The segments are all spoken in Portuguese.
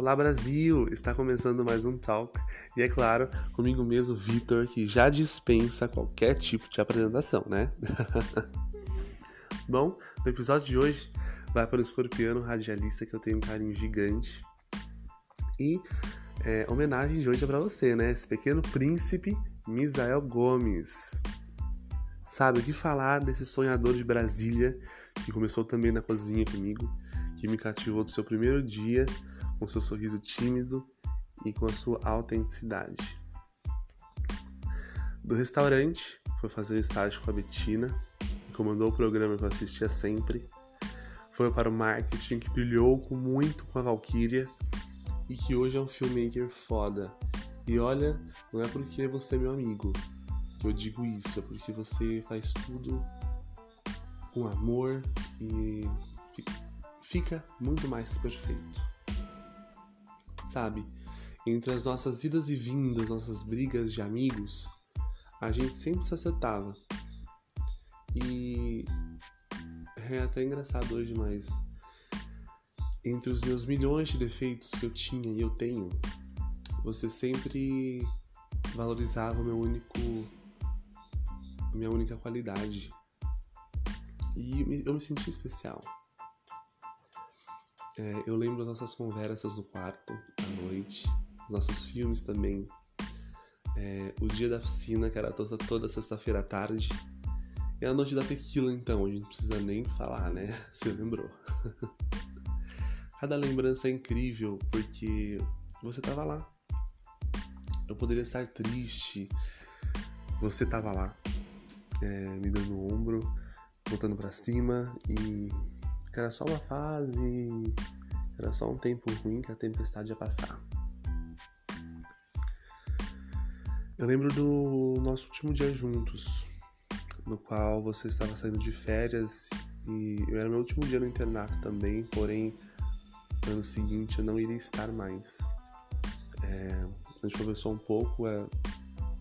Olá Brasil! Está começando mais um Talk e é claro, comigo mesmo, Vitor, que já dispensa qualquer tipo de apresentação, né? Bom, no episódio de hoje vai para o escorpiano radialista que eu tenho um carinho gigante e é, homenagem de hoje é para você, né? Esse pequeno príncipe Misael Gomes. Sabe o que falar desse sonhador de Brasília que começou também na cozinha comigo, que me cativou do seu primeiro dia com seu sorriso tímido e com a sua autenticidade. Do restaurante, foi fazer estágio com a Betina, que comandou o programa que eu assistia sempre. Foi para o marketing, que brilhou muito com a Valkyria e que hoje é um filmmaker foda. E olha, não é porque você é meu amigo que eu digo isso, é porque você faz tudo com amor e fica muito mais perfeito sabe? Entre as nossas idas e vindas, nossas brigas de amigos, a gente sempre se acertava. E é até engraçado hoje, mas entre os meus milhões de defeitos que eu tinha e eu tenho, você sempre valorizava o meu único minha única qualidade. E eu me senti especial. É, eu lembro nossas conversas no quarto, à noite, nossos filmes também. É, o dia da piscina, que era toda, toda sexta-feira à tarde. E a noite da tequila, então, a gente não precisa nem falar, né? Você lembrou. Cada lembrança é incrível porque você tava lá. Eu poderia estar triste, você tava lá, é, me dando o ombro, voltando para cima e que era só uma fase, era só um tempo ruim que a tempestade ia passar. Eu lembro do nosso último dia juntos, no qual você estava saindo de férias e era meu último dia no internato também, porém no ano seguinte eu não iria estar mais. É, a gente conversou um pouco, é,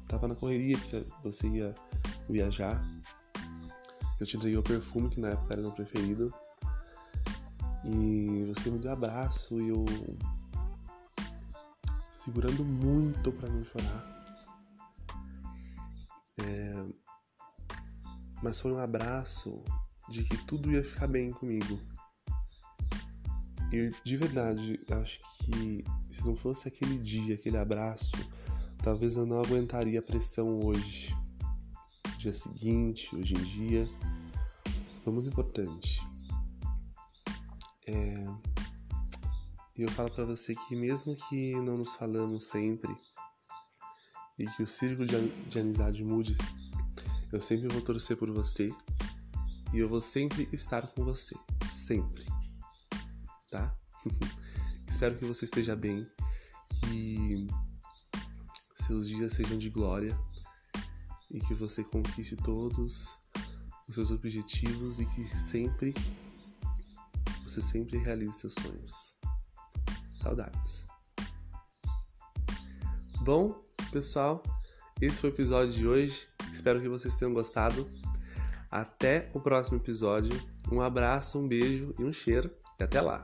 tava na correria que você ia viajar. Eu te entreguei o perfume que na época era meu preferido. E você me deu um abraço e eu segurando muito para não chorar. É... Mas foi um abraço de que tudo ia ficar bem comigo. E de verdade, acho que se não fosse aquele dia, aquele abraço, talvez eu não aguentaria a pressão hoje. Dia seguinte, hoje em dia. Foi muito importante. É... E eu falo para você que mesmo que não nos falamos sempre e que o círculo de, de amizade mude, eu sempre vou torcer por você e eu vou sempre estar com você, sempre, tá? Espero que você esteja bem, que seus dias sejam de glória e que você conquiste todos os seus objetivos e que sempre você sempre realize seus sonhos. Saudades. Bom, pessoal, esse foi o episódio de hoje. Espero que vocês tenham gostado. Até o próximo episódio. Um abraço, um beijo e um cheiro. E até lá!